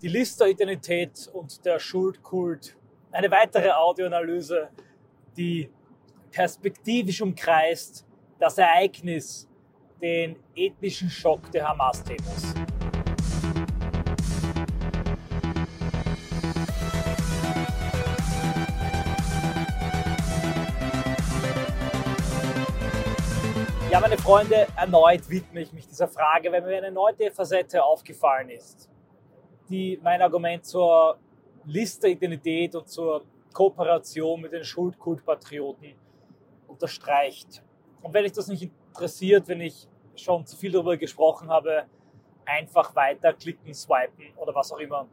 die Lister-Identität und der Schuldkult. Eine weitere Audioanalyse, die perspektivisch umkreist das Ereignis, den ethnischen Schock der Hamas-Täters. Ja, meine Freunde, erneut widme ich mich dieser Frage, weil mir eine neue Facette aufgefallen ist die mein Argument zur Liste-Identität und zur Kooperation mit den Schuldkultpatrioten unterstreicht. Und wenn euch das nicht interessiert, wenn ich schon zu viel darüber gesprochen habe, einfach weiterklicken, swipen oder was auch immer.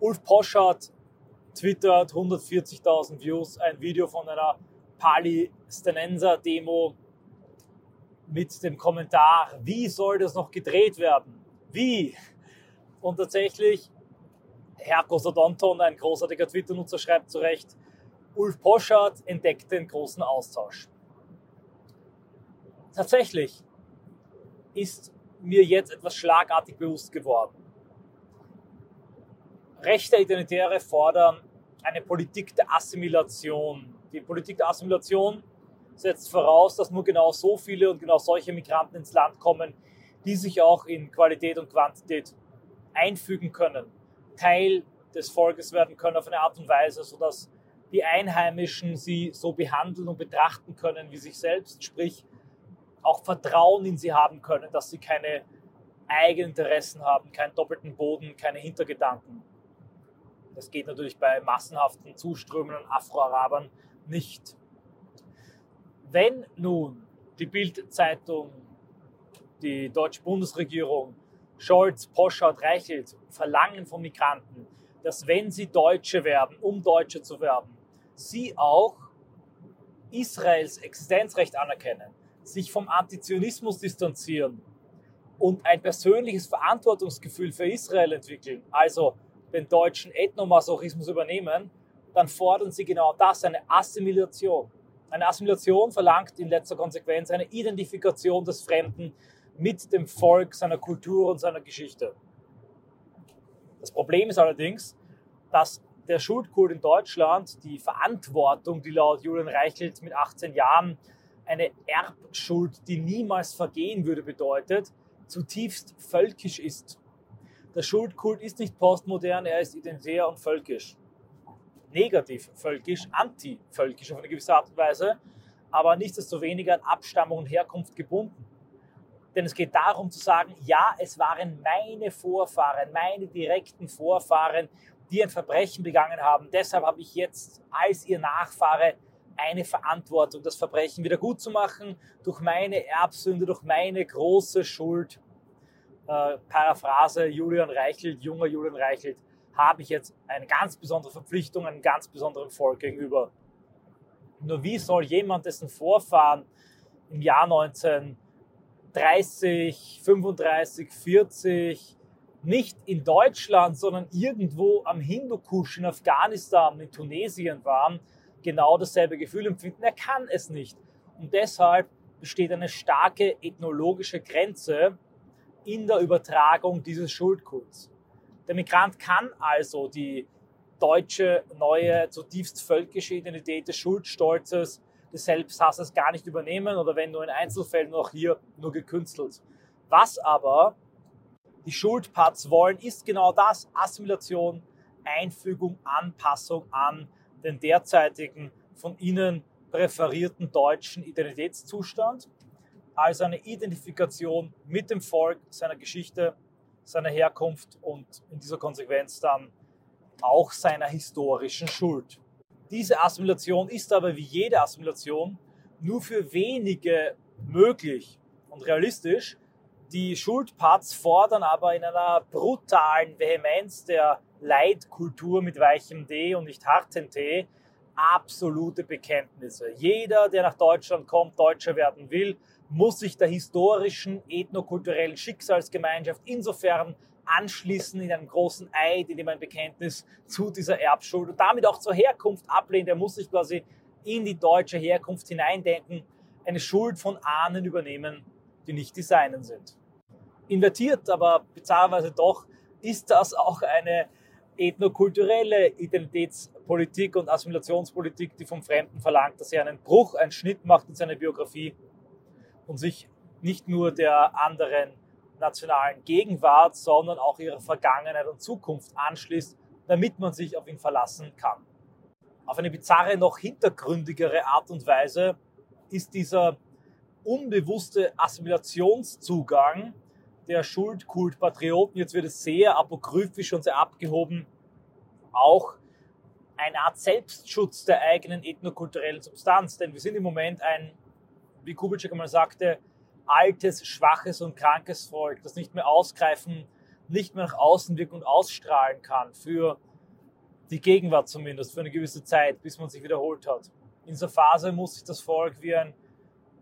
Ulf Poschardt twittert 140.000 Views, ein Video von einer Palästinenser-Demo mit dem Kommentar, wie soll das noch gedreht werden? Wie? Und tatsächlich, Herr Sodonton, ein großartiger Twitter-Nutzer, schreibt zu Recht, Ulf Poschardt entdeckt den großen Austausch. Tatsächlich ist mir jetzt etwas schlagartig bewusst geworden. Rechte Identitäre fordern eine Politik der Assimilation. Die Politik der Assimilation setzt voraus, dass nur genau so viele und genau solche Migranten ins Land kommen, die sich auch in Qualität und Quantität einfügen können, Teil des Volkes werden können auf eine Art und Weise, sodass die Einheimischen sie so behandeln und betrachten können wie sich selbst, sprich auch Vertrauen in sie haben können, dass sie keine eigenen Interessen haben, keinen doppelten Boden, keine Hintergedanken. Das geht natürlich bei massenhaften Zuströmen an Afro-Arabern nicht. Wenn nun die Bild-Zeitung, die deutsche Bundesregierung Scholz, Poschardt, Reichelt verlangen von Migranten, dass wenn sie Deutsche werden, um Deutsche zu werden, sie auch Israels Existenzrecht anerkennen, sich vom Antizionismus distanzieren und ein persönliches Verantwortungsgefühl für Israel entwickeln, also den deutschen Ethnomasochismus übernehmen, dann fordern sie genau das, eine Assimilation. Eine Assimilation verlangt in letzter Konsequenz eine Identifikation des Fremden mit dem Volk, seiner Kultur und seiner Geschichte. Das Problem ist allerdings, dass der Schuldkult in Deutschland die Verantwortung, die laut Julian Reichelt mit 18 Jahren eine Erbschuld, die niemals vergehen würde, bedeutet, zutiefst völkisch ist. Der Schuldkult ist nicht postmodern, er ist identitär und völkisch. Negativ völkisch, anti-völkisch auf eine gewisse Art und Weise, aber nichtsdestoweniger an Abstammung und Herkunft gebunden. Denn es geht darum zu sagen, ja, es waren meine Vorfahren, meine direkten Vorfahren, die ein Verbrechen begangen haben. Deshalb habe ich jetzt als ihr Nachfahre eine Verantwortung, das Verbrechen wieder gut zu machen, durch meine Erbsünde, durch meine große Schuld. Äh, Paraphrase Julian Reichelt, junger Julian Reichelt, habe ich jetzt eine ganz besondere Verpflichtung einem ganz besonderen Volk gegenüber. Nur wie soll jemand, dessen Vorfahren im Jahr 19 30, 35, 40 nicht in Deutschland, sondern irgendwo am Hindukusch in Afghanistan, in Tunesien waren, genau dasselbe Gefühl empfinden. Er kann es nicht. Und deshalb besteht eine starke ethnologische Grenze in der Übertragung dieses Schuldkults. Der Migrant kann also die deutsche, neue, zutiefst völkische Identität des Schuldstolzes des Selbsthasses gar nicht übernehmen oder wenn nur in Einzelfällen auch hier nur gekünstelt. Was aber die Schuldparts wollen, ist genau das, Assimilation, Einfügung, Anpassung an den derzeitigen von ihnen präferierten deutschen Identitätszustand, also eine Identifikation mit dem Volk, seiner Geschichte, seiner Herkunft und in dieser Konsequenz dann auch seiner historischen Schuld. Diese Assimilation ist aber wie jede Assimilation nur für wenige möglich und realistisch. Die Schuldparts fordern aber in einer brutalen Vehemenz der Leitkultur mit weichem D und nicht hartem T absolute Bekenntnisse. Jeder, der nach Deutschland kommt, Deutscher werden will, muss sich der historischen, ethnokulturellen Schicksalsgemeinschaft insofern anschließen in einem großen Eid, in dem ein Bekenntnis zu dieser Erbschuld und damit auch zur Herkunft ablehnt. Er muss sich quasi in die deutsche Herkunft hineindenken, eine Schuld von Ahnen übernehmen, die nicht die seinen sind. Invertiert, aber bizarrerweise doch, ist das auch eine ethnokulturelle Identitätspolitik und Assimilationspolitik, die vom Fremden verlangt, dass er einen Bruch, einen Schnitt macht in seiner Biografie und sich nicht nur der anderen nationalen Gegenwart, sondern auch ihrer Vergangenheit und Zukunft anschließt, damit man sich auf ihn verlassen kann. Auf eine bizarre, noch hintergründigere Art und Weise ist dieser unbewusste Assimilationszugang der Schuldkult Patrioten, jetzt wird es sehr apokryphisch und sehr abgehoben, auch eine Art Selbstschutz der eigenen ethnokulturellen Substanz. Denn wir sind im Moment ein, wie Kubitschek einmal sagte, altes, schwaches und krankes Volk, das nicht mehr ausgreifen, nicht mehr nach außen wirken und ausstrahlen kann, für die Gegenwart zumindest, für eine gewisse Zeit, bis man sich wiederholt hat. In dieser Phase muss sich das Volk wie ein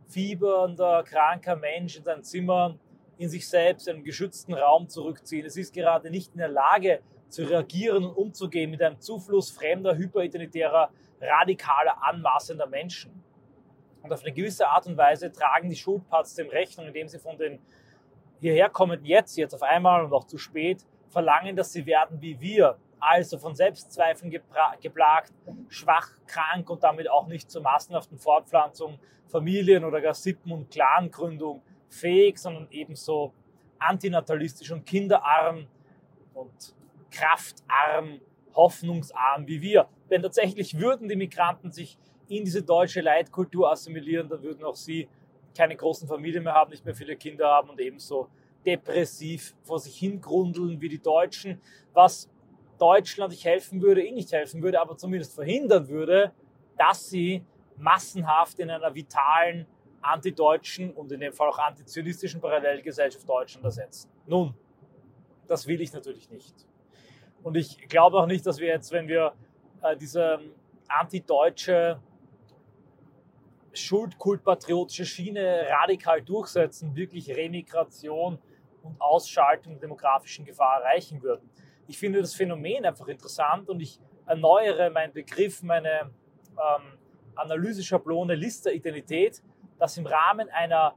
fiebernder, kranker Mensch in sein Zimmer in sich selbst, in einen geschützten Raum zurückziehen. Es ist gerade nicht in der Lage zu reagieren und umzugehen mit einem Zufluss fremder, hyperidentitärer, radikaler, anmaßender Menschen. Und auf eine gewisse Art und Weise tragen die Schuldparts dem Rechnung, indem sie von den hierher kommenden jetzt, jetzt auf einmal und auch zu spät, verlangen, dass sie werden wie wir, also von Selbstzweifeln geplagt, schwach, krank und damit auch nicht zur massenhaften Fortpflanzung, Familien- oder gar Sippen- und Clangründung fähig, sondern ebenso antinatalistisch und kinderarm und kraftarm, hoffnungsarm wie wir. Denn tatsächlich würden die Migranten sich in diese deutsche Leitkultur assimilieren, dann würden auch sie keine großen Familien mehr haben, nicht mehr viele Kinder haben und ebenso depressiv vor sich hingrundeln wie die Deutschen, was Deutschland nicht helfen würde, ihnen nicht helfen würde, aber zumindest verhindern würde, dass sie massenhaft in einer vitalen, antideutschen und in dem Fall auch antizionistischen Parallelgesellschaft Deutschland ersetzen. Nun, das will ich natürlich nicht. Und ich glaube auch nicht, dass wir jetzt, wenn wir äh, diese antideutsche schuldkultpatriotische Schiene radikal durchsetzen, wirklich Remigration und Ausschaltung der demografischen Gefahr erreichen würden. Ich finde das Phänomen einfach interessant und ich erneuere meinen Begriff, meine ähm, Analyseschablone Lister-Identität, dass im Rahmen einer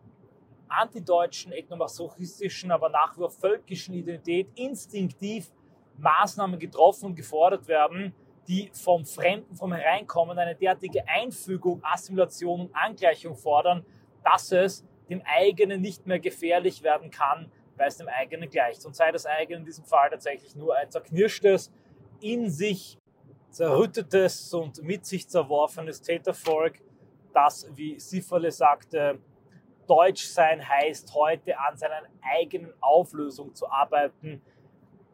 antideutschen, ethnomasochistischen, aber nach wie vor völkischen Identität instinktiv Maßnahmen getroffen und gefordert werden, die vom Fremden, vom Hereinkommen eine derartige Einfügung, Assimilation und Angleichung fordern, dass es dem eigenen nicht mehr gefährlich werden kann, weil es dem eigenen gleicht. Und sei das eigene in diesem Fall tatsächlich nur ein zerknirschtes, in sich zerrüttetes und mit sich zerworfenes Tätervolk, das, wie Sifferle sagte, Deutsch sein heißt, heute an seiner eigenen Auflösung zu arbeiten,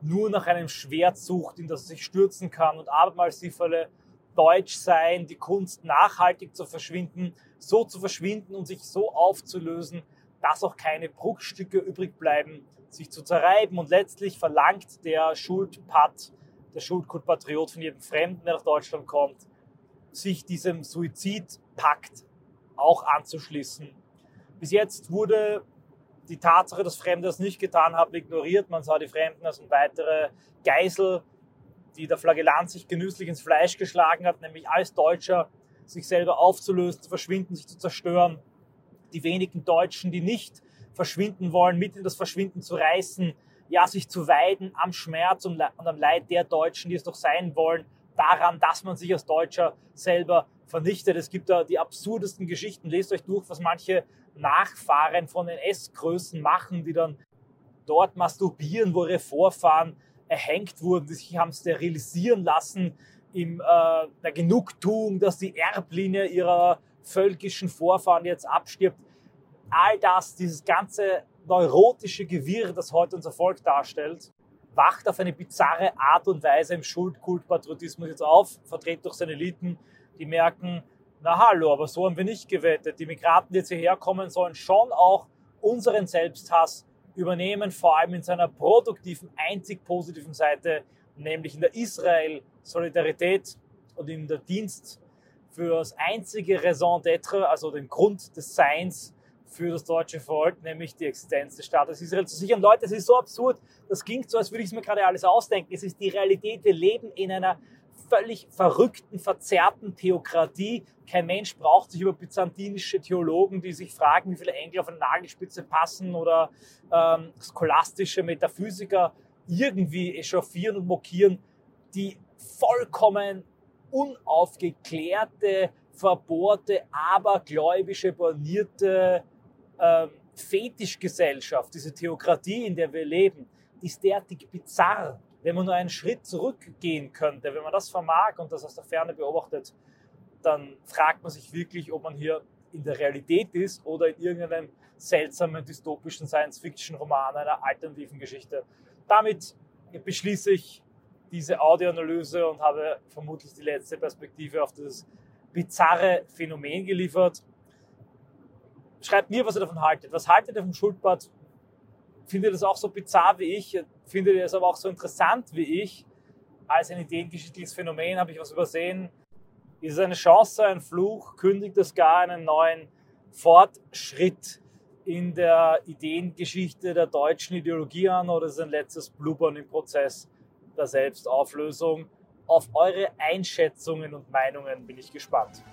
nur nach einem Schwert sucht, in das er sich stürzen kann und abermals Sifferle Deutsch sein, die Kunst nachhaltig zu verschwinden, so zu verschwinden und sich so aufzulösen, dass auch keine Bruchstücke übrig bleiben, sich zu zerreiben. Und letztlich verlangt der Schuldpat, der Schuldkultpatriot von jedem Fremden, der nach Deutschland kommt, sich diesem Suizidpakt auch anzuschließen. Bis jetzt wurde die Tatsache, dass Fremde das nicht getan haben, ignoriert. Man sah die Fremden als weitere Geisel, die der Flagellant sich genüsslich ins Fleisch geschlagen hat, nämlich als Deutscher sich selber aufzulösen, zu verschwinden, sich zu zerstören. Die wenigen Deutschen, die nicht verschwinden wollen, mit in das Verschwinden zu reißen, ja, sich zu weiden am Schmerz und am Leid der Deutschen, die es doch sein wollen, daran, dass man sich als Deutscher selber vernichtet. Es gibt da die absurdesten Geschichten. Lest euch durch, was manche Nachfahren von NS-Größen machen, die dann dort masturbieren, wo ihre Vorfahren erhängt wurden, die sich haben sterilisieren lassen in äh, der Genugtuung, dass die Erblinie ihrer völkischen Vorfahren jetzt abstirbt. All das, dieses ganze neurotische Gewirr, das heute unser Volk darstellt, wacht auf eine bizarre Art und Weise im Schuldkult-Patriotismus jetzt auf, vertreten durch seine Eliten, die merken, na hallo, aber so haben wir nicht gewettet. Die Migranten, die jetzt hierher kommen, sollen schon auch unseren Selbsthass übernehmen, vor allem in seiner produktiven, einzig positiven Seite, nämlich in der Israel-Solidarität und in der Dienst für das einzige Raison d'être, also den Grund des Seins für das deutsche Volk, nämlich die Existenz des Staates Israel zu sichern. Leute, es ist so absurd, das klingt so, als würde ich es mir gerade alles ausdenken. Es ist die Realität, wir leben in einer völlig verrückten, verzerrten Theokratie. Kein Mensch braucht sich über byzantinische Theologen, die sich fragen, wie viele Engel auf eine Nagelspitze passen oder ähm, scholastische Metaphysiker irgendwie echauffieren und mokieren, die vollkommen unaufgeklärte, verbohrte, abergläubische, bornierte äh, Fetischgesellschaft, diese Theokratie, in der wir leben, ist derartig bizarr, wenn man nur einen Schritt zurückgehen könnte, wenn man das vermag und das aus der Ferne beobachtet, dann fragt man sich wirklich, ob man hier in der Realität ist oder in irgendeinem seltsamen dystopischen Science-Fiction-Roman einer alternativen Geschichte. Damit beschließe ich diese Audioanalyse und habe vermutlich die letzte Perspektive auf dieses bizarre Phänomen geliefert. Schreibt mir, was ihr davon haltet. Was haltet ihr vom Schuldbad? findet das auch so bizarr wie ich, findet ihr es aber auch so interessant wie ich, als ein ideengeschichtliches Phänomen, habe ich was übersehen. Ist es eine Chance, ein Fluch? Kündigt es gar einen neuen Fortschritt in der Ideengeschichte der deutschen Ideologie an oder ist es ein letztes Blubbern im Prozess der Selbstauflösung? Auf eure Einschätzungen und Meinungen bin ich gespannt.